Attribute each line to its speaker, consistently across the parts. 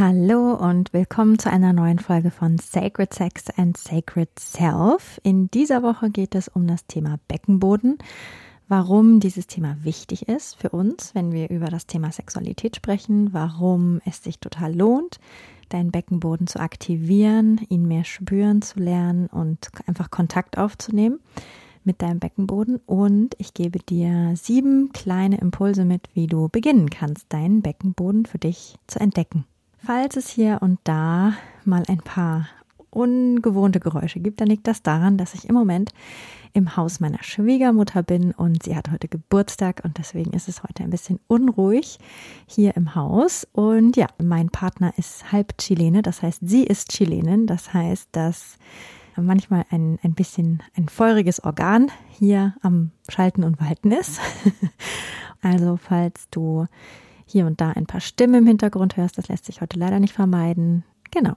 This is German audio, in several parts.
Speaker 1: Hallo und willkommen zu einer neuen Folge von Sacred Sex and Sacred Self. In dieser Woche geht es um das Thema Beckenboden, warum dieses Thema wichtig ist für uns, wenn wir über das Thema Sexualität sprechen, warum es sich total lohnt, deinen Beckenboden zu aktivieren, ihn mehr spüren zu lernen und einfach Kontakt aufzunehmen mit deinem Beckenboden und ich gebe dir sieben kleine Impulse mit, wie du beginnen kannst, deinen Beckenboden für dich zu entdecken. Falls es hier und da mal ein paar ungewohnte Geräusche gibt, dann liegt das daran, dass ich im Moment im Haus meiner Schwiegermutter bin und sie hat heute Geburtstag und deswegen ist es heute ein bisschen unruhig hier im Haus. Und ja, mein Partner ist halb Chilene, das heißt, sie ist Chilenin, das heißt, dass manchmal ein, ein bisschen ein feuriges Organ hier am Schalten und Walten ist. also falls du hier und da ein paar Stimmen im Hintergrund hörst. Das lässt sich heute leider nicht vermeiden. Genau.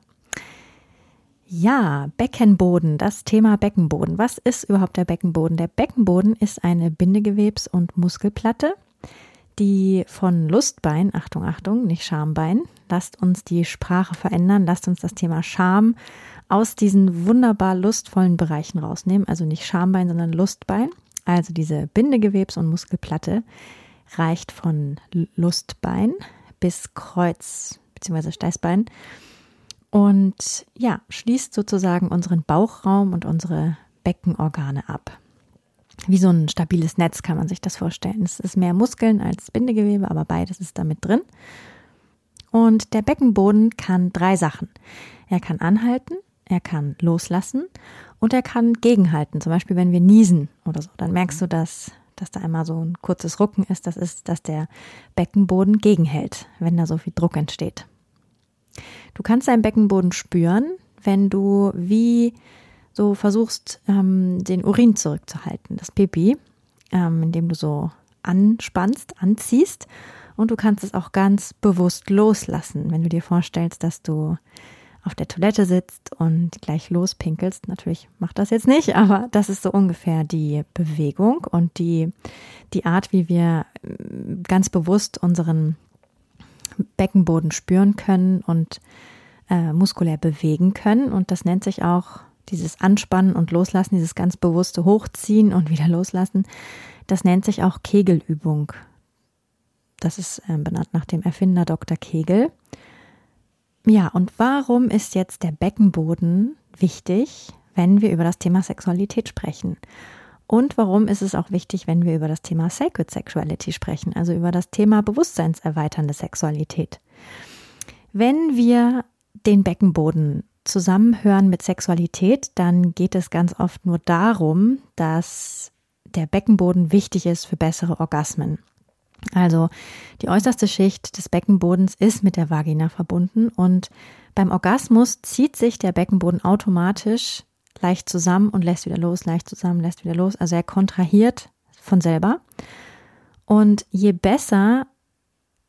Speaker 1: Ja, Beckenboden, das Thema Beckenboden. Was ist überhaupt der Beckenboden? Der Beckenboden ist eine Bindegewebs- und Muskelplatte, die von Lustbein, Achtung, Achtung, nicht Schambein, lasst uns die Sprache verändern, lasst uns das Thema Scham aus diesen wunderbar lustvollen Bereichen rausnehmen. Also nicht Schambein, sondern Lustbein. Also diese Bindegewebs- und Muskelplatte, reicht von Lustbein bis Kreuz bzw. Steißbein und ja, schließt sozusagen unseren Bauchraum und unsere Beckenorgane ab. Wie so ein stabiles Netz kann man sich das vorstellen. Es ist mehr Muskeln als Bindegewebe, aber beides ist damit drin. Und der Beckenboden kann drei Sachen. Er kann anhalten, er kann loslassen und er kann gegenhalten. Zum Beispiel, wenn wir niesen oder so, dann merkst du, dass dass da einmal so ein kurzes Rucken ist, das ist, dass der Beckenboden gegenhält, wenn da so viel Druck entsteht. Du kannst deinen Beckenboden spüren, wenn du wie so versuchst, ähm, den Urin zurückzuhalten, das Pipi, ähm, indem du so anspannst, anziehst. Und du kannst es auch ganz bewusst loslassen, wenn du dir vorstellst, dass du auf der Toilette sitzt und gleich lospinkelst. Natürlich macht das jetzt nicht, aber das ist so ungefähr die Bewegung und die, die Art, wie wir mm, ganz bewusst unseren Beckenboden spüren können und äh, muskulär bewegen können. Und das nennt sich auch dieses Anspannen und Loslassen, dieses ganz bewusste Hochziehen und wieder Loslassen. Das nennt sich auch Kegelübung. Das ist äh, benannt nach dem Erfinder Dr. Kegel. Ja, und warum ist jetzt der Beckenboden wichtig, wenn wir über das Thema Sexualität sprechen? Und warum ist es auch wichtig, wenn wir über das Thema Sacred Sexuality sprechen, also über das Thema bewusstseinserweiternde Sexualität? Wenn wir den Beckenboden zusammenhören mit Sexualität, dann geht es ganz oft nur darum, dass der Beckenboden wichtig ist für bessere Orgasmen. Also die äußerste Schicht des Beckenbodens ist mit der Vagina verbunden und beim Orgasmus zieht sich der Beckenboden automatisch leicht zusammen und lässt wieder los, leicht zusammen, lässt wieder los. Also er kontrahiert von selber. Und je besser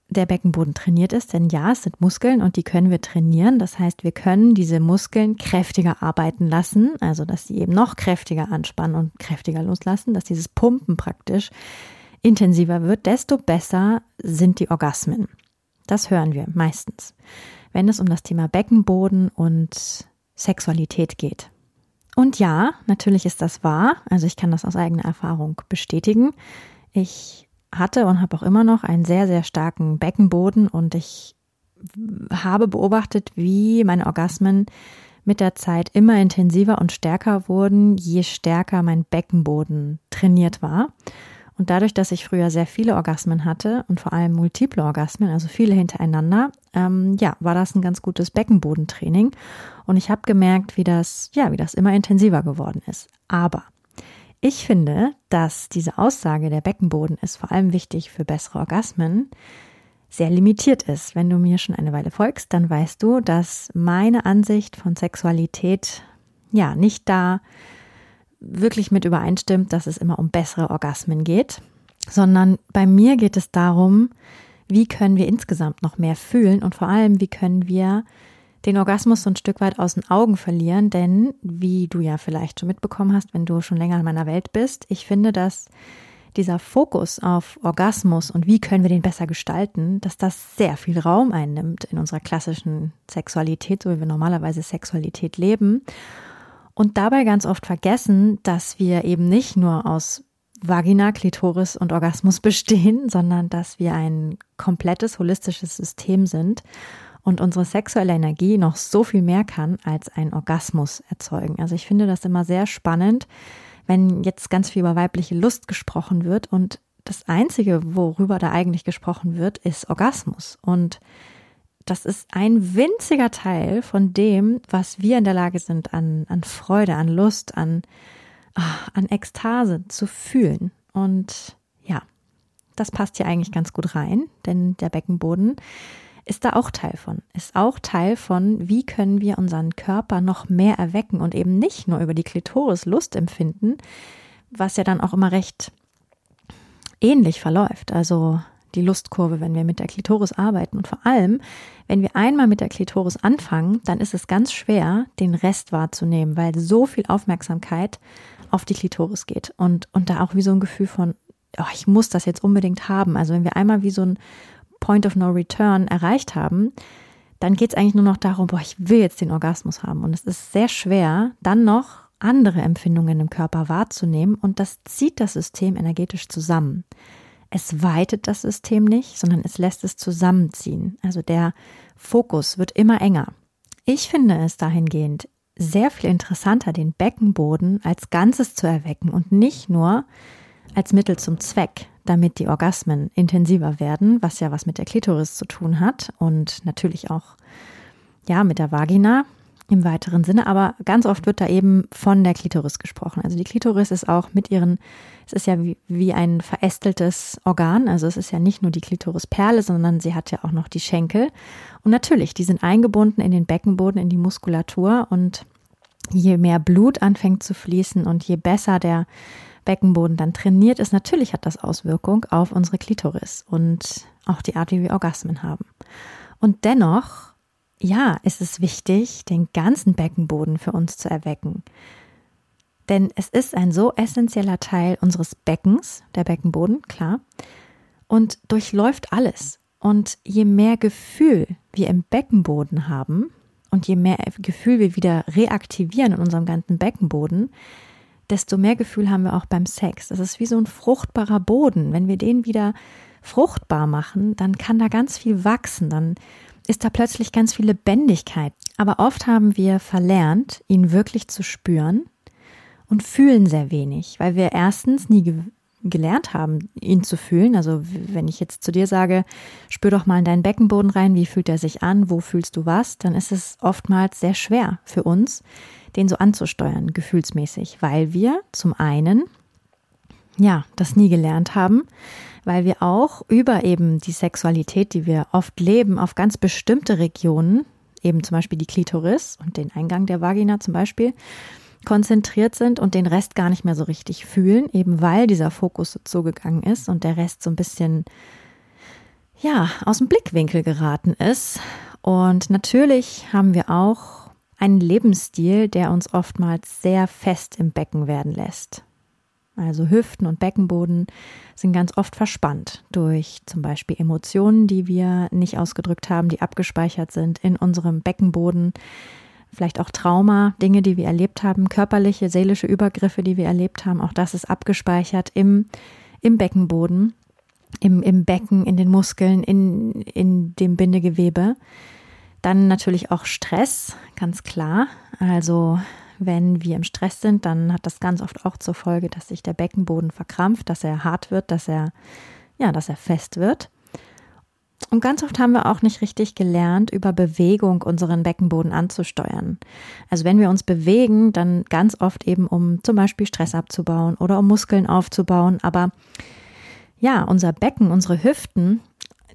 Speaker 1: der Beckenboden trainiert ist, denn ja, es sind Muskeln und die können wir trainieren. Das heißt, wir können diese Muskeln kräftiger arbeiten lassen, also dass sie eben noch kräftiger anspannen und kräftiger loslassen, dass dieses Pumpen praktisch intensiver wird, desto besser sind die Orgasmen. Das hören wir meistens, wenn es um das Thema Beckenboden und Sexualität geht. Und ja, natürlich ist das wahr. Also ich kann das aus eigener Erfahrung bestätigen. Ich hatte und habe auch immer noch einen sehr, sehr starken Beckenboden und ich habe beobachtet, wie meine Orgasmen mit der Zeit immer intensiver und stärker wurden, je stärker mein Beckenboden trainiert war. Und dadurch, dass ich früher sehr viele Orgasmen hatte und vor allem multiple Orgasmen, also viele hintereinander, ähm, ja, war das ein ganz gutes Beckenbodentraining. Und ich habe gemerkt, wie das, ja, wie das immer intensiver geworden ist. Aber Ich finde, dass diese Aussage, der Beckenboden ist vor allem wichtig für bessere Orgasmen, sehr limitiert ist. Wenn du mir schon eine Weile folgst, dann weißt du, dass meine Ansicht von Sexualität ja nicht da wirklich mit übereinstimmt, dass es immer um bessere Orgasmen geht, sondern bei mir geht es darum, wie können wir insgesamt noch mehr fühlen und vor allem, wie können wir den Orgasmus so ein Stück weit aus den Augen verlieren, denn wie du ja vielleicht schon mitbekommen hast, wenn du schon länger in meiner Welt bist, ich finde, dass dieser Fokus auf Orgasmus und wie können wir den besser gestalten, dass das sehr viel Raum einnimmt in unserer klassischen Sexualität, so wie wir normalerweise Sexualität leben. Und dabei ganz oft vergessen, dass wir eben nicht nur aus Vagina, Klitoris und Orgasmus bestehen, sondern dass wir ein komplettes holistisches System sind und unsere sexuelle Energie noch so viel mehr kann als ein Orgasmus erzeugen. Also ich finde das immer sehr spannend, wenn jetzt ganz viel über weibliche Lust gesprochen wird und das Einzige, worüber da eigentlich gesprochen wird, ist Orgasmus. Und das ist ein winziger Teil von dem, was wir in der Lage sind, an, an Freude, an Lust, an, ah, an Ekstase zu fühlen. Und ja, das passt hier eigentlich ganz gut rein, denn der Beckenboden ist da auch Teil von. Ist auch Teil von, wie können wir unseren Körper noch mehr erwecken und eben nicht nur über die Klitoris Lust empfinden, was ja dann auch immer recht ähnlich verläuft. Also die Lustkurve, wenn wir mit der Klitoris arbeiten. Und vor allem, wenn wir einmal mit der Klitoris anfangen, dann ist es ganz schwer, den Rest wahrzunehmen, weil so viel Aufmerksamkeit auf die Klitoris geht. Und, und da auch wie so ein Gefühl von, oh, ich muss das jetzt unbedingt haben. Also wenn wir einmal wie so ein Point of No Return erreicht haben, dann geht es eigentlich nur noch darum, boah, ich will jetzt den Orgasmus haben. Und es ist sehr schwer, dann noch andere Empfindungen im Körper wahrzunehmen und das zieht das System energetisch zusammen. Es weitet das System nicht, sondern es lässt es zusammenziehen. Also der Fokus wird immer enger. Ich finde es dahingehend sehr viel interessanter, den Beckenboden als Ganzes zu erwecken und nicht nur als Mittel zum Zweck damit die Orgasmen intensiver werden, was ja was mit der Klitoris zu tun hat und natürlich auch ja mit der Vagina im weiteren Sinne, aber ganz oft wird da eben von der Klitoris gesprochen. Also die Klitoris ist auch mit ihren, es ist ja wie, wie ein verästeltes Organ, also es ist ja nicht nur die Klitorisperle, sondern sie hat ja auch noch die Schenkel. Und natürlich, die sind eingebunden in den Beckenboden, in die Muskulatur und je mehr Blut anfängt zu fließen und je besser der Beckenboden dann trainiert ist, natürlich hat das Auswirkung auf unsere Klitoris und auch die Art, wie wir Orgasmen haben. Und dennoch, ja, ist es wichtig, den ganzen Beckenboden für uns zu erwecken. Denn es ist ein so essentieller Teil unseres Beckens, der Beckenboden, klar, und durchläuft alles. Und je mehr Gefühl wir im Beckenboden haben und je mehr Gefühl wir wieder reaktivieren in unserem ganzen Beckenboden, desto mehr Gefühl haben wir auch beim Sex. Das ist wie so ein fruchtbarer Boden. Wenn wir den wieder fruchtbar machen, dann kann da ganz viel wachsen, dann ist da plötzlich ganz viel Lebendigkeit. Aber oft haben wir verlernt, ihn wirklich zu spüren und fühlen sehr wenig, weil wir erstens nie ge gelernt haben, ihn zu fühlen. Also wenn ich jetzt zu dir sage, spür doch mal in deinen Beckenboden rein, wie fühlt er sich an, wo fühlst du was, dann ist es oftmals sehr schwer für uns, den so anzusteuern, gefühlsmäßig, weil wir zum einen, ja, das nie gelernt haben, weil wir auch über eben die Sexualität, die wir oft leben, auf ganz bestimmte Regionen, eben zum Beispiel die Klitoris und den Eingang der Vagina zum Beispiel, konzentriert sind und den Rest gar nicht mehr so richtig fühlen, eben weil dieser Fokus so zugegangen ist und der Rest so ein bisschen, ja, aus dem Blickwinkel geraten ist. Und natürlich haben wir auch einen Lebensstil, der uns oftmals sehr fest im Becken werden lässt. Also Hüften und Beckenboden sind ganz oft verspannt durch zum Beispiel Emotionen, die wir nicht ausgedrückt haben, die abgespeichert sind in unserem Beckenboden. Vielleicht auch Trauma, Dinge, die wir erlebt haben, körperliche, seelische Übergriffe, die wir erlebt haben. Auch das ist abgespeichert im, im Beckenboden, im, im Becken, in den Muskeln, in, in dem Bindegewebe. Dann natürlich auch Stress, ganz klar. Also wenn wir im Stress sind, dann hat das ganz oft auch zur Folge, dass sich der Beckenboden verkrampft, dass er hart wird, dass er, ja, dass er fest wird. Und ganz oft haben wir auch nicht richtig gelernt, über Bewegung unseren Beckenboden anzusteuern. Also wenn wir uns bewegen, dann ganz oft eben, um zum Beispiel Stress abzubauen oder um Muskeln aufzubauen. Aber ja, unser Becken, unsere Hüften,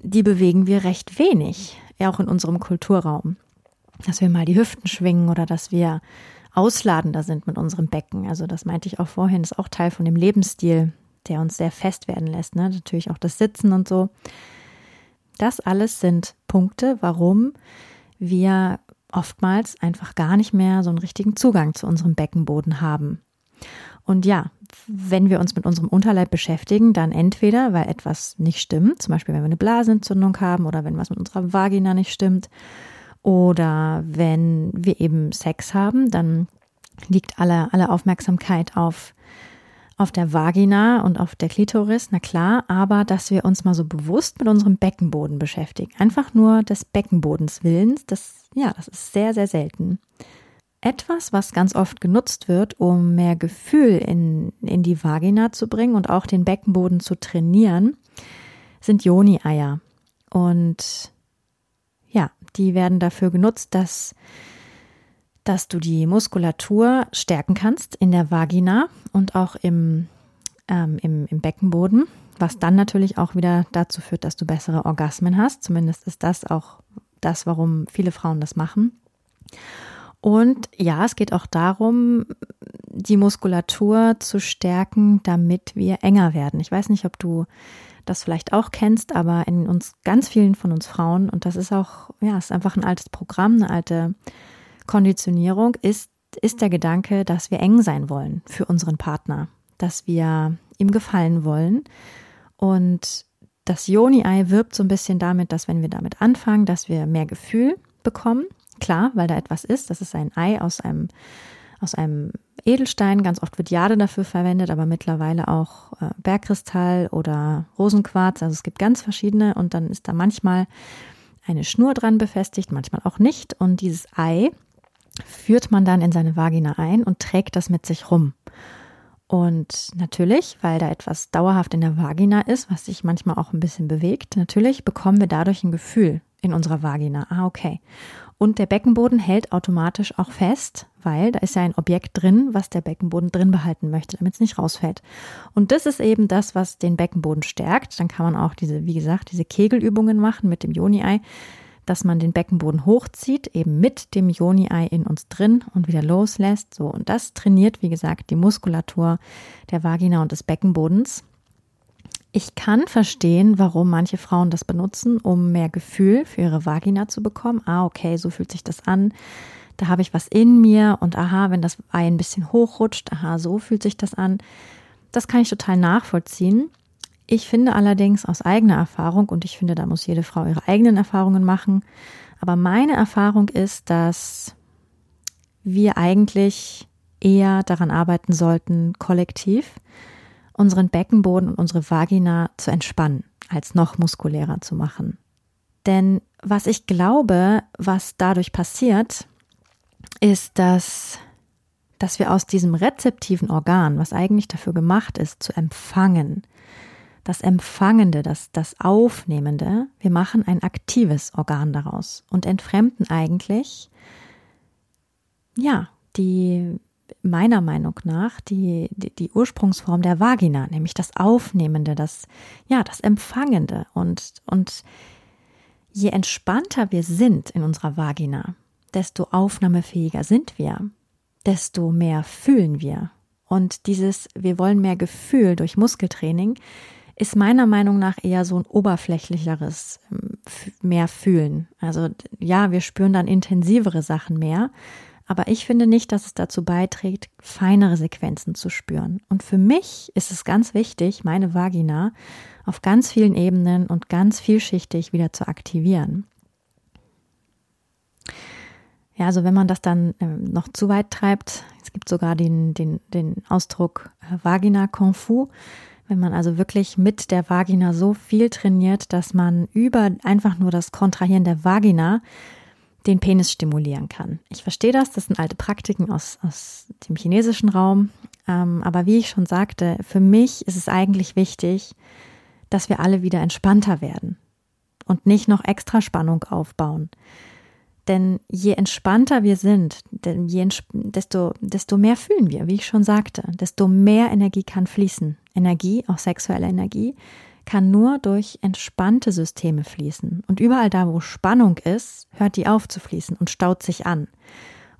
Speaker 1: die bewegen wir recht wenig, auch in unserem Kulturraum. Dass wir mal die Hüften schwingen oder dass wir ausladender sind mit unserem Becken. Also das meinte ich auch vorhin, ist auch Teil von dem Lebensstil, der uns sehr fest werden lässt. Ne? Natürlich auch das Sitzen und so. Das alles sind Punkte, warum wir oftmals einfach gar nicht mehr so einen richtigen Zugang zu unserem Beckenboden haben. Und ja, wenn wir uns mit unserem Unterleib beschäftigen, dann entweder, weil etwas nicht stimmt, zum Beispiel wenn wir eine Blasenentzündung haben oder wenn was mit unserer Vagina nicht stimmt, oder wenn wir eben Sex haben, dann liegt alle, alle Aufmerksamkeit auf auf der Vagina und auf der Klitoris, na klar, aber dass wir uns mal so bewusst mit unserem Beckenboden beschäftigen. Einfach nur des Beckenbodens Willens, das, ja, das ist sehr, sehr selten. Etwas, was ganz oft genutzt wird, um mehr Gefühl in, in die Vagina zu bringen und auch den Beckenboden zu trainieren, sind Joni-Eier. Und ja, die werden dafür genutzt, dass dass du die Muskulatur stärken kannst in der Vagina und auch im, ähm, im, im Beckenboden, was dann natürlich auch wieder dazu führt, dass du bessere Orgasmen hast. Zumindest ist das auch das, warum viele Frauen das machen. Und ja, es geht auch darum, die Muskulatur zu stärken, damit wir enger werden. Ich weiß nicht, ob du das vielleicht auch kennst, aber in uns ganz vielen von uns Frauen, und das ist auch, ja, ist einfach ein altes Programm, eine alte Konditionierung ist, ist der Gedanke, dass wir eng sein wollen für unseren Partner, dass wir ihm gefallen wollen. Und das Joni-Ei wirbt so ein bisschen damit, dass wenn wir damit anfangen, dass wir mehr Gefühl bekommen. Klar, weil da etwas ist. Das ist ein Ei aus einem, aus einem Edelstein. Ganz oft wird Jade dafür verwendet, aber mittlerweile auch äh, Bergkristall oder Rosenquarz. Also es gibt ganz verschiedene und dann ist da manchmal eine Schnur dran befestigt, manchmal auch nicht. Und dieses Ei führt man dann in seine Vagina ein und trägt das mit sich rum. Und natürlich, weil da etwas dauerhaft in der Vagina ist, was sich manchmal auch ein bisschen bewegt, natürlich bekommen wir dadurch ein Gefühl in unserer Vagina. Ah, okay. Und der Beckenboden hält automatisch auch fest, weil da ist ja ein Objekt drin, was der Beckenboden drin behalten möchte, damit es nicht rausfällt. Und das ist eben das, was den Beckenboden stärkt. Dann kann man auch diese, wie gesagt, diese Kegelübungen machen mit dem Joni-Ei dass man den Beckenboden hochzieht, eben mit dem Joni-Ei in uns drin und wieder loslässt. So, und das trainiert, wie gesagt, die Muskulatur der Vagina und des Beckenbodens. Ich kann verstehen, warum manche Frauen das benutzen, um mehr Gefühl für ihre Vagina zu bekommen. Ah, okay, so fühlt sich das an. Da habe ich was in mir und aha, wenn das Ei ein bisschen hochrutscht, aha, so fühlt sich das an. Das kann ich total nachvollziehen. Ich finde allerdings aus eigener Erfahrung, und ich finde, da muss jede Frau ihre eigenen Erfahrungen machen, aber meine Erfahrung ist, dass wir eigentlich eher daran arbeiten sollten, kollektiv unseren Beckenboden und unsere Vagina zu entspannen, als noch muskulärer zu machen. Denn was ich glaube, was dadurch passiert, ist, dass, dass wir aus diesem rezeptiven Organ, was eigentlich dafür gemacht ist, zu empfangen, das Empfangende, das, das Aufnehmende, wir machen ein aktives Organ daraus und entfremden eigentlich, ja, die, meiner Meinung nach, die, die, die Ursprungsform der Vagina, nämlich das Aufnehmende, das, ja, das Empfangende und, und je entspannter wir sind in unserer Vagina, desto aufnahmefähiger sind wir, desto mehr fühlen wir. Und dieses, wir wollen mehr Gefühl durch Muskeltraining, ist meiner Meinung nach eher so ein oberflächlicheres ähm, mehr fühlen. Also ja, wir spüren dann intensivere Sachen mehr, aber ich finde nicht, dass es dazu beiträgt, feinere Sequenzen zu spüren. Und für mich ist es ganz wichtig, meine Vagina auf ganz vielen Ebenen und ganz vielschichtig wieder zu aktivieren. Ja, also wenn man das dann ähm, noch zu weit treibt, es gibt sogar den, den, den Ausdruck äh, Vagina Kung Fu, wenn man also wirklich mit der Vagina so viel trainiert, dass man über einfach nur das Kontrahieren der Vagina den Penis stimulieren kann. Ich verstehe das, das sind alte Praktiken aus, aus dem chinesischen Raum. Ähm, aber wie ich schon sagte, für mich ist es eigentlich wichtig, dass wir alle wieder entspannter werden. und nicht noch extra Spannung aufbauen. Denn je entspannter wir sind, desto, desto mehr fühlen wir, wie ich schon sagte, desto mehr Energie kann fließen. Energie, auch sexuelle Energie, kann nur durch entspannte Systeme fließen. Und überall da, wo Spannung ist, hört die auf zu fließen und staut sich an.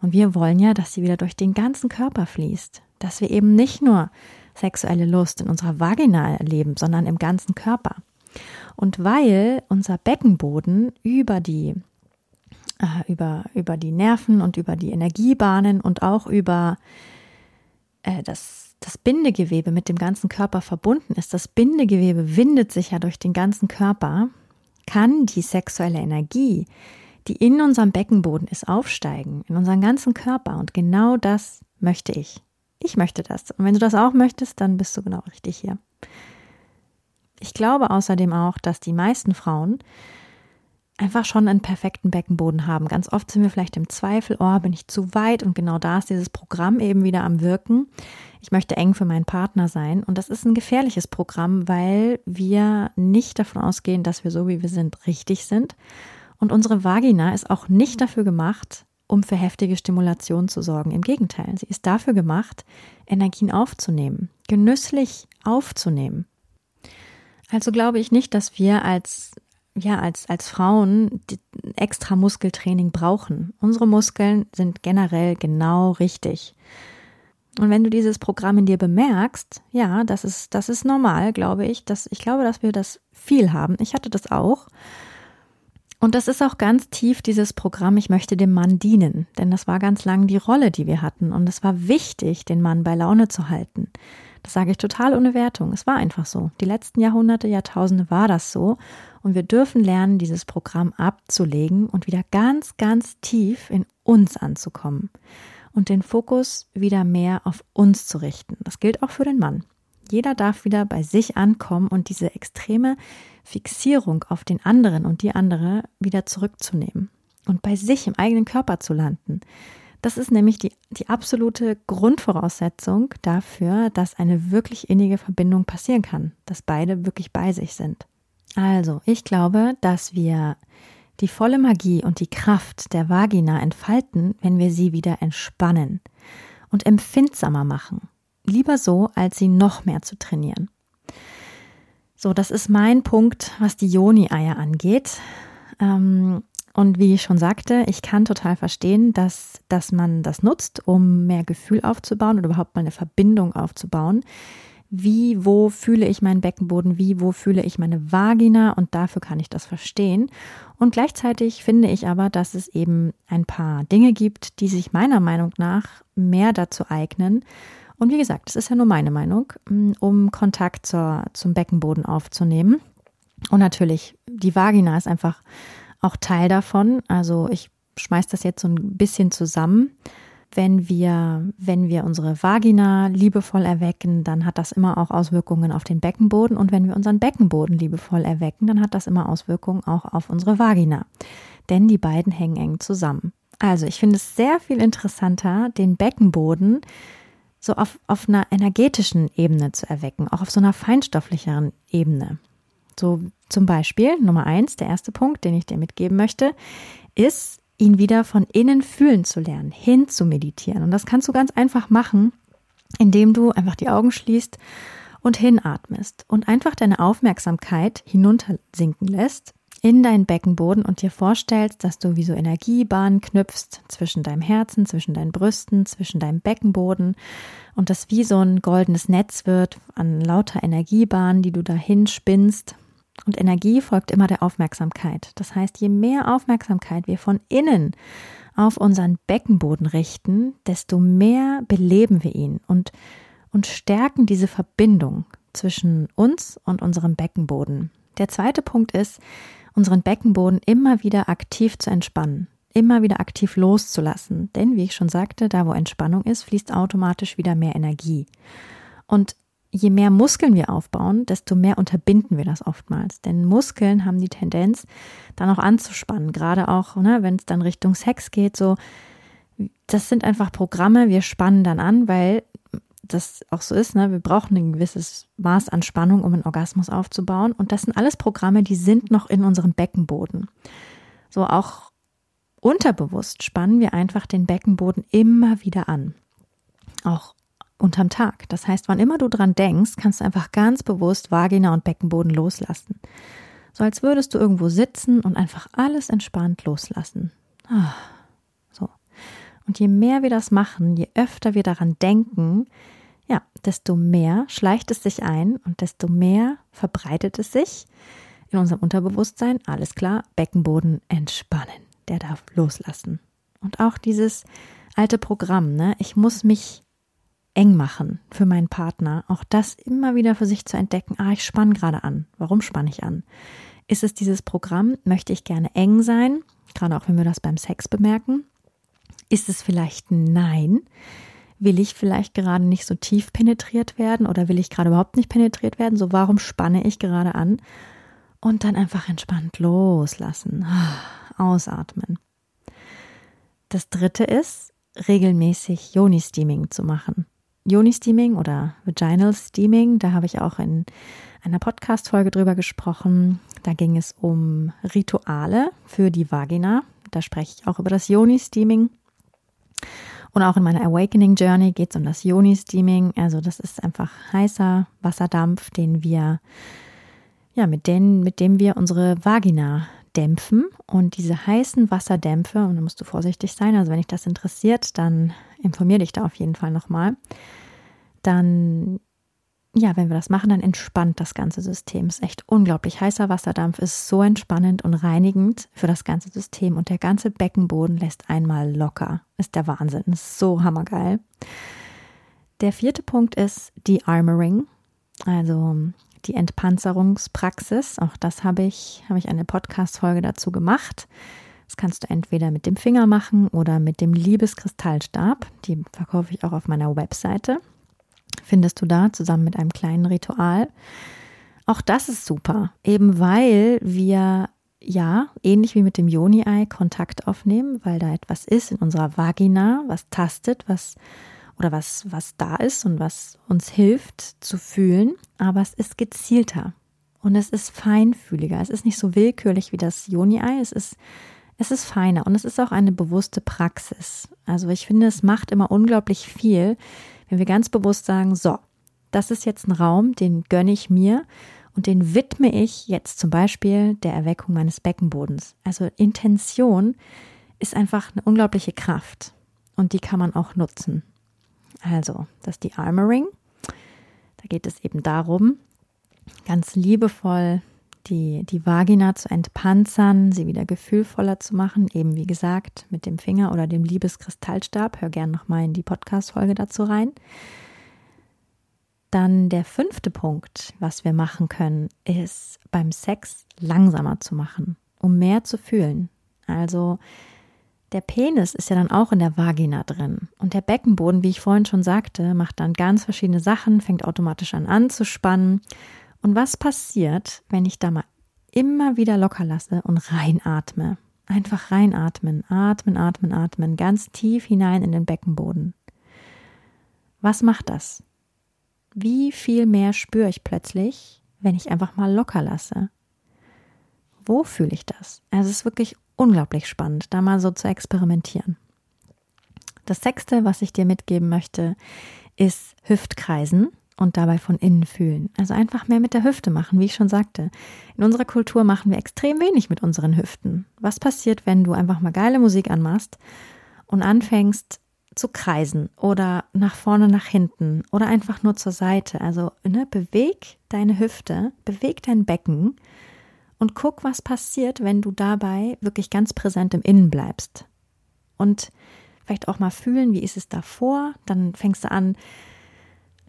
Speaker 1: Und wir wollen ja, dass sie wieder durch den ganzen Körper fließt. Dass wir eben nicht nur sexuelle Lust in unserer Vagina erleben, sondern im ganzen Körper. Und weil unser Beckenboden über die äh, über, über die Nerven und über die Energiebahnen und auch über äh, das, das Bindegewebe mit dem ganzen Körper verbunden ist. Das Bindegewebe windet sich ja durch den ganzen Körper, kann die sexuelle Energie, die in unserem Beckenboden ist, aufsteigen, in unseren ganzen Körper. Und genau das möchte ich. Ich möchte das. Und wenn du das auch möchtest, dann bist du genau richtig hier. Ich glaube außerdem auch, dass die meisten Frauen einfach schon einen perfekten Beckenboden haben. Ganz oft sind wir vielleicht im Zweifel, oh, bin ich zu weit? Und genau da ist dieses Programm eben wieder am Wirken. Ich möchte eng für meinen Partner sein. Und das ist ein gefährliches Programm, weil wir nicht davon ausgehen, dass wir so, wie wir sind, richtig sind. Und unsere Vagina ist auch nicht dafür gemacht, um für heftige Stimulation zu sorgen. Im Gegenteil, sie ist dafür gemacht, Energien aufzunehmen, genüsslich aufzunehmen. Also glaube ich nicht, dass wir als ja, als, als Frauen extra Muskeltraining brauchen. Unsere Muskeln sind generell genau richtig. Und wenn du dieses Programm in dir bemerkst, ja, das ist, das ist normal, glaube ich. Dass, ich glaube, dass wir das viel haben. Ich hatte das auch. Und das ist auch ganz tief dieses Programm, ich möchte dem Mann dienen. Denn das war ganz lang die Rolle, die wir hatten. Und es war wichtig, den Mann bei Laune zu halten. Das sage ich total ohne Wertung. Es war einfach so. Die letzten Jahrhunderte, Jahrtausende war das so. Und wir dürfen lernen, dieses Programm abzulegen und wieder ganz, ganz tief in uns anzukommen und den Fokus wieder mehr auf uns zu richten. Das gilt auch für den Mann. Jeder darf wieder bei sich ankommen und diese extreme Fixierung auf den anderen und die andere wieder zurückzunehmen und bei sich im eigenen Körper zu landen. Das ist nämlich die, die absolute Grundvoraussetzung dafür, dass eine wirklich innige Verbindung passieren kann, dass beide wirklich bei sich sind. Also, ich glaube, dass wir die volle Magie und die Kraft der Vagina entfalten, wenn wir sie wieder entspannen und empfindsamer machen. Lieber so, als sie noch mehr zu trainieren. So, das ist mein Punkt, was die Joni-Eier angeht. Ähm, und wie ich schon sagte, ich kann total verstehen, dass, dass man das nutzt, um mehr Gefühl aufzubauen oder überhaupt mal eine Verbindung aufzubauen. Wie, wo fühle ich meinen Beckenboden? Wie, wo fühle ich meine Vagina? Und dafür kann ich das verstehen. Und gleichzeitig finde ich aber, dass es eben ein paar Dinge gibt, die sich meiner Meinung nach mehr dazu eignen. Und wie gesagt, das ist ja nur meine Meinung, um Kontakt zur, zum Beckenboden aufzunehmen. Und natürlich, die Vagina ist einfach auch Teil davon. Also ich schmeiß das jetzt so ein bisschen zusammen. Wenn wir, wenn wir unsere Vagina liebevoll erwecken, dann hat das immer auch Auswirkungen auf den Beckenboden. Und wenn wir unseren Beckenboden liebevoll erwecken, dann hat das immer Auswirkungen auch auf unsere Vagina. Denn die beiden hängen eng zusammen. Also ich finde es sehr viel interessanter, den Beckenboden so auf, auf einer energetischen Ebene zu erwecken, auch auf so einer feinstofflicheren Ebene. So zum Beispiel, Nummer eins, der erste Punkt, den ich dir mitgeben möchte, ist, ihn wieder von innen fühlen zu lernen, hin zu meditieren. Und das kannst du ganz einfach machen, indem du einfach die Augen schließt und hinatmest und einfach deine Aufmerksamkeit hinuntersinken lässt in deinen Beckenboden und dir vorstellst, dass du wie so Energiebahnen knüpfst zwischen deinem Herzen, zwischen deinen Brüsten, zwischen deinem Beckenboden und das wie so ein goldenes Netz wird an lauter Energiebahnen, die du dahin spinnst und Energie folgt immer der Aufmerksamkeit. Das heißt, je mehr Aufmerksamkeit wir von innen auf unseren Beckenboden richten, desto mehr beleben wir ihn und, und stärken diese Verbindung zwischen uns und unserem Beckenboden. Der zweite Punkt ist, unseren Beckenboden immer wieder aktiv zu entspannen, immer wieder aktiv loszulassen. Denn, wie ich schon sagte, da wo Entspannung ist, fließt automatisch wieder mehr Energie. Und je mehr Muskeln wir aufbauen, desto mehr unterbinden wir das oftmals. Denn Muskeln haben die Tendenz, dann auch anzuspannen. Gerade auch, ne, wenn es dann Richtung Sex geht, so, das sind einfach Programme, wir spannen dann an, weil das auch so ist, ne? wir brauchen ein gewisses Maß an Spannung, um einen Orgasmus aufzubauen. Und das sind alles Programme, die sind noch in unserem Beckenboden. So auch unterbewusst spannen wir einfach den Beckenboden immer wieder an. Auch unterm Tag. Das heißt, wann immer du dran denkst, kannst du einfach ganz bewusst Vagina und Beckenboden loslassen. So als würdest du irgendwo sitzen und einfach alles entspannt loslassen. Ah, so. Und je mehr wir das machen, je öfter wir daran denken, ja, desto mehr schleicht es sich ein und desto mehr verbreitet es sich in unserem Unterbewusstsein. Alles klar, Beckenboden entspannen. Der darf loslassen. Und auch dieses alte Programm, ne? Ich muss mich eng machen für meinen Partner. Auch das immer wieder für sich zu entdecken. Ah, ich spanne gerade an. Warum spanne ich an? Ist es dieses Programm? Möchte ich gerne eng sein? Gerade auch wenn wir das beim Sex bemerken. Ist es vielleicht Nein? Will ich vielleicht gerade nicht so tief penetriert werden oder will ich gerade überhaupt nicht penetriert werden? So, warum spanne ich gerade an? Und dann einfach entspannt loslassen. Ausatmen. Das dritte ist, regelmäßig Yoni-Steaming zu machen. Yoni-Steaming oder Vaginal Steaming, da habe ich auch in einer Podcast-Folge drüber gesprochen. Da ging es um Rituale für die Vagina. Da spreche ich auch über das Yoni-Steaming. Und auch in meiner Awakening Journey geht es um das Yoni-Steaming. Also das ist einfach heißer Wasserdampf, den wir, ja, mit, den, mit dem wir unsere Vagina dämpfen. Und diese heißen Wasserdämpfe, und da musst du vorsichtig sein, also wenn dich das interessiert, dann informiere dich da auf jeden Fall nochmal. Dann ja, wenn wir das machen, dann entspannt das ganze System. Ist echt unglaublich. Heißer Wasserdampf ist so entspannend und reinigend für das ganze System und der ganze Beckenboden lässt einmal locker. Ist der Wahnsinn. Ist so hammergeil. Der vierte Punkt ist die Armoring, also die Entpanzerungspraxis. Auch das habe ich, habe ich eine Podcast-Folge dazu gemacht. Das kannst du entweder mit dem Finger machen oder mit dem Liebeskristallstab. Die verkaufe ich auch auf meiner Webseite findest du da zusammen mit einem kleinen Ritual. Auch das ist super, eben weil wir ja, ähnlich wie mit dem Joni-Ei, Kontakt aufnehmen, weil da etwas ist in unserer Vagina, was tastet, was oder was, was da ist und was uns hilft zu fühlen, aber es ist gezielter und es ist feinfühliger. Es ist nicht so willkürlich wie das Joni-Ei, es ist, es ist feiner und es ist auch eine bewusste Praxis. Also ich finde, es macht immer unglaublich viel, wenn wir ganz bewusst sagen, so, das ist jetzt ein Raum, den gönne ich mir und den widme ich jetzt zum Beispiel der Erweckung meines Beckenbodens. Also Intention ist einfach eine unglaubliche Kraft und die kann man auch nutzen. Also, das ist die Armoring. Da geht es eben darum, ganz liebevoll die, die Vagina zu entpanzern, sie wieder gefühlvoller zu machen, eben wie gesagt mit dem Finger oder dem Liebeskristallstab. Hör gern nochmal in die Podcast-Folge dazu rein. Dann der fünfte Punkt, was wir machen können, ist beim Sex langsamer zu machen, um mehr zu fühlen. Also der Penis ist ja dann auch in der Vagina drin. Und der Beckenboden, wie ich vorhin schon sagte, macht dann ganz verschiedene Sachen, fängt automatisch an anzuspannen und was passiert, wenn ich da mal immer wieder locker lasse und reinatme? Einfach reinatmen, atmen, atmen, atmen, ganz tief hinein in den Beckenboden. Was macht das? Wie viel mehr spüre ich plötzlich, wenn ich einfach mal locker lasse? Wo fühle ich das? Also es ist wirklich unglaublich spannend, da mal so zu experimentieren. Das sechste, was ich dir mitgeben möchte, ist Hüftkreisen und dabei von innen fühlen. Also einfach mehr mit der Hüfte machen, wie ich schon sagte. In unserer Kultur machen wir extrem wenig mit unseren Hüften. Was passiert, wenn du einfach mal geile Musik anmachst und anfängst zu kreisen oder nach vorne, nach hinten oder einfach nur zur Seite? Also ne, beweg deine Hüfte, beweg dein Becken und guck, was passiert, wenn du dabei wirklich ganz präsent im Innen bleibst. Und vielleicht auch mal fühlen, wie ist es davor? Dann fängst du an,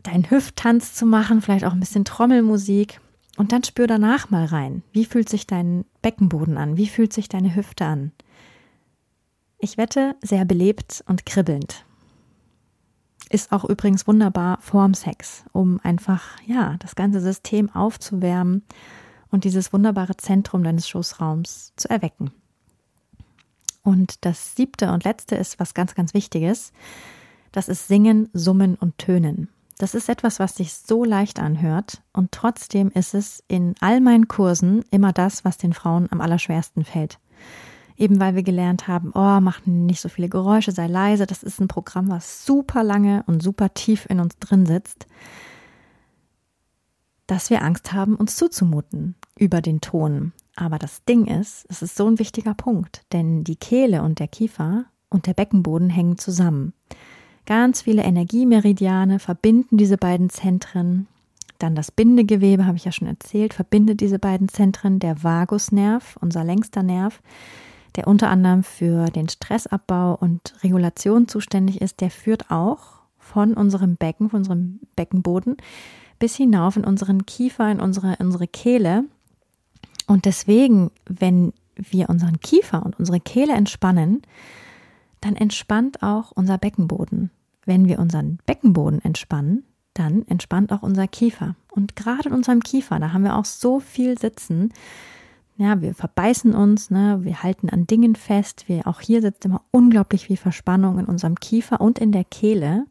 Speaker 1: deinen Hüfttanz zu machen, vielleicht auch ein bisschen Trommelmusik. Und dann spür danach mal rein. Wie fühlt sich dein Beckenboden an? Wie fühlt sich deine Hüfte an? Ich wette, sehr belebt und kribbelnd. Ist auch übrigens wunderbar vorm Sex, um einfach, ja, das ganze System aufzuwärmen und dieses wunderbare Zentrum deines Schoßraums zu erwecken. Und das siebte und letzte ist was ganz, ganz Wichtiges. Das ist Singen, Summen und Tönen. Das ist etwas, was sich so leicht anhört und trotzdem ist es in all meinen Kursen immer das, was den Frauen am allerschwersten fällt. Eben weil wir gelernt haben, oh, mach nicht so viele Geräusche, sei leise. Das ist ein Programm, was super lange und super tief in uns drin sitzt, dass wir Angst haben, uns zuzumuten über den Ton. Aber das Ding ist, es ist so ein wichtiger Punkt, denn die Kehle und der Kiefer und der Beckenboden hängen zusammen. Ganz viele Energiemeridiane verbinden diese beiden Zentren. Dann das Bindegewebe, habe ich ja schon erzählt, verbindet diese beiden Zentren. Der Vagusnerv, unser längster Nerv, der unter anderem für den Stressabbau und Regulation zuständig ist, der führt auch von unserem Becken, von unserem Beckenboden bis hinauf in unseren Kiefer, in unsere, unsere Kehle. Und deswegen, wenn wir unseren Kiefer und unsere Kehle entspannen, dann entspannt auch unser Beckenboden. Wenn wir unseren Beckenboden entspannen, dann entspannt auch unser Kiefer. Und gerade in unserem Kiefer, da haben wir auch so viel sitzen. Ja, wir verbeißen uns, ne, wir halten an Dingen fest. Wir, auch hier sitzt immer unglaublich viel Verspannung in unserem Kiefer und in der Kehle.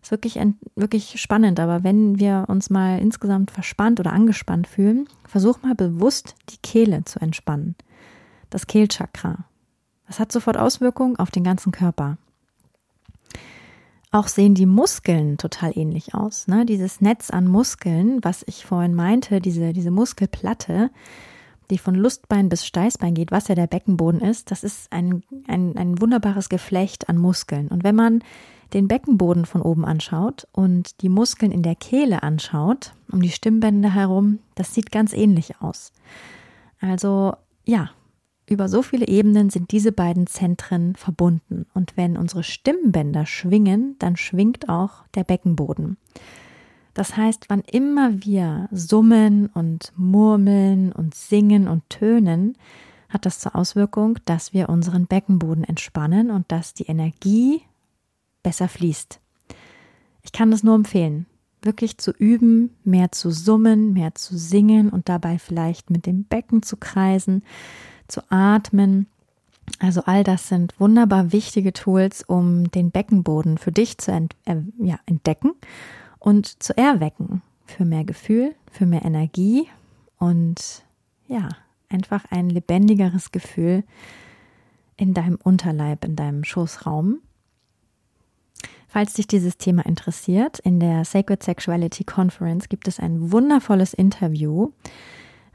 Speaker 1: Ist wirklich, wirklich spannend, aber wenn wir uns mal insgesamt verspannt oder angespannt fühlen, versuch mal bewusst die Kehle zu entspannen. Das Kehlchakra. Das hat sofort Auswirkungen auf den ganzen Körper. Auch sehen die Muskeln total ähnlich aus. Ne? Dieses Netz an Muskeln, was ich vorhin meinte, diese, diese Muskelplatte, die von Lustbein bis Steißbein geht, was ja der Beckenboden ist, das ist ein, ein, ein wunderbares Geflecht an Muskeln. Und wenn man den Beckenboden von oben anschaut und die Muskeln in der Kehle anschaut, um die Stimmbänder herum, das sieht ganz ähnlich aus. Also ja, über so viele Ebenen sind diese beiden Zentren verbunden. Und wenn unsere Stimmbänder schwingen, dann schwingt auch der Beckenboden. Das heißt, wann immer wir summen und murmeln und singen und tönen, hat das zur Auswirkung, dass wir unseren Beckenboden entspannen und dass die Energie besser fließt. Ich kann das nur empfehlen, wirklich zu üben, mehr zu summen, mehr zu singen und dabei vielleicht mit dem Becken zu kreisen zu atmen. Also all das sind wunderbar wichtige Tools, um den Beckenboden für dich zu ent äh, ja, entdecken und zu erwecken. Für mehr Gefühl, für mehr Energie und ja, einfach ein lebendigeres Gefühl in deinem Unterleib, in deinem Schoßraum. Falls dich dieses Thema interessiert, in der Sacred Sexuality Conference gibt es ein wundervolles Interview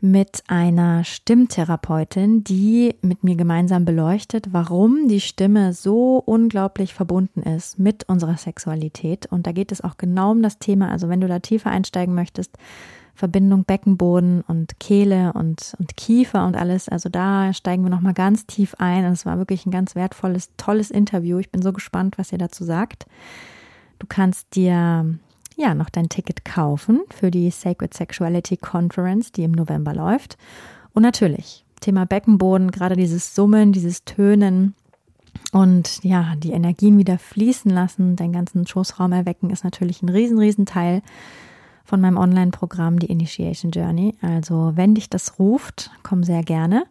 Speaker 1: mit einer Stimmtherapeutin, die mit mir gemeinsam beleuchtet, warum die Stimme so unglaublich verbunden ist mit unserer Sexualität. Und da geht es auch genau um das Thema. Also wenn du da tiefer einsteigen möchtest, Verbindung Beckenboden und Kehle und, und Kiefer und alles. Also da steigen wir nochmal ganz tief ein. Und es war wirklich ein ganz wertvolles, tolles Interview. Ich bin so gespannt, was ihr dazu sagt. Du kannst dir ja noch dein Ticket kaufen für die Sacred Sexuality Conference, die im November läuft. Und natürlich, Thema Beckenboden, gerade dieses Summen, dieses Tönen und ja, die Energien wieder fließen lassen, deinen ganzen Schoßraum erwecken, ist natürlich ein riesen, riesen Teil von meinem Online-Programm, die Initiation Journey. Also, wenn dich das ruft, komm sehr gerne.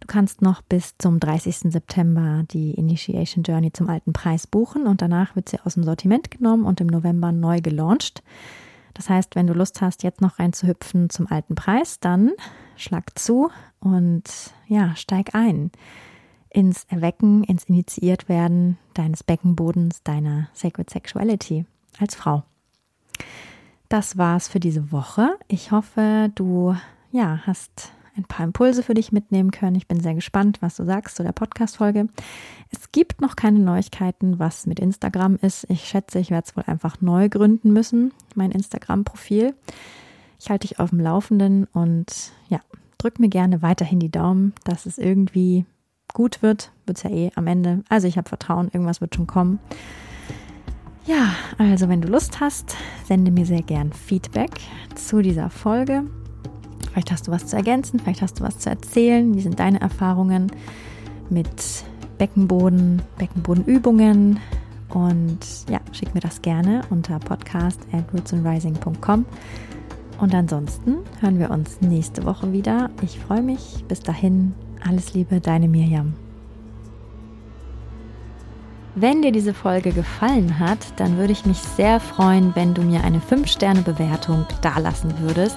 Speaker 1: Du kannst noch bis zum 30. September die Initiation Journey zum alten Preis buchen und danach wird sie aus dem Sortiment genommen und im November neu gelauncht. Das heißt, wenn du Lust hast, jetzt noch reinzuhüpfen zum alten Preis, dann schlag zu und ja, steig ein ins Erwecken, ins Initiiert werden deines Beckenbodens, deiner Sacred Sexuality als Frau. Das war's für diese Woche. Ich hoffe, du ja, hast ein paar Impulse für dich mitnehmen können. Ich bin sehr gespannt, was du sagst zu der Podcast-Folge. Es gibt noch keine Neuigkeiten, was mit Instagram ist. Ich schätze, ich werde es wohl einfach neu gründen müssen, mein Instagram-Profil. Ich halte dich auf dem Laufenden und ja, drück mir gerne weiterhin die Daumen, dass es irgendwie gut wird. Wird es ja eh am Ende. Also ich habe Vertrauen, irgendwas wird schon kommen. Ja, also wenn du Lust hast, sende mir sehr gern Feedback zu dieser Folge. Vielleicht hast du was zu ergänzen, vielleicht hast du was zu erzählen. Wie sind deine Erfahrungen mit Beckenboden, Beckenbodenübungen? Und ja, schick mir das gerne unter podcast at. Und ansonsten hören wir uns nächste Woche wieder. Ich freue mich. Bis dahin, alles Liebe, deine Miriam. Wenn dir diese Folge gefallen hat, dann würde ich mich sehr freuen, wenn du mir eine 5-Sterne-Bewertung dalassen würdest.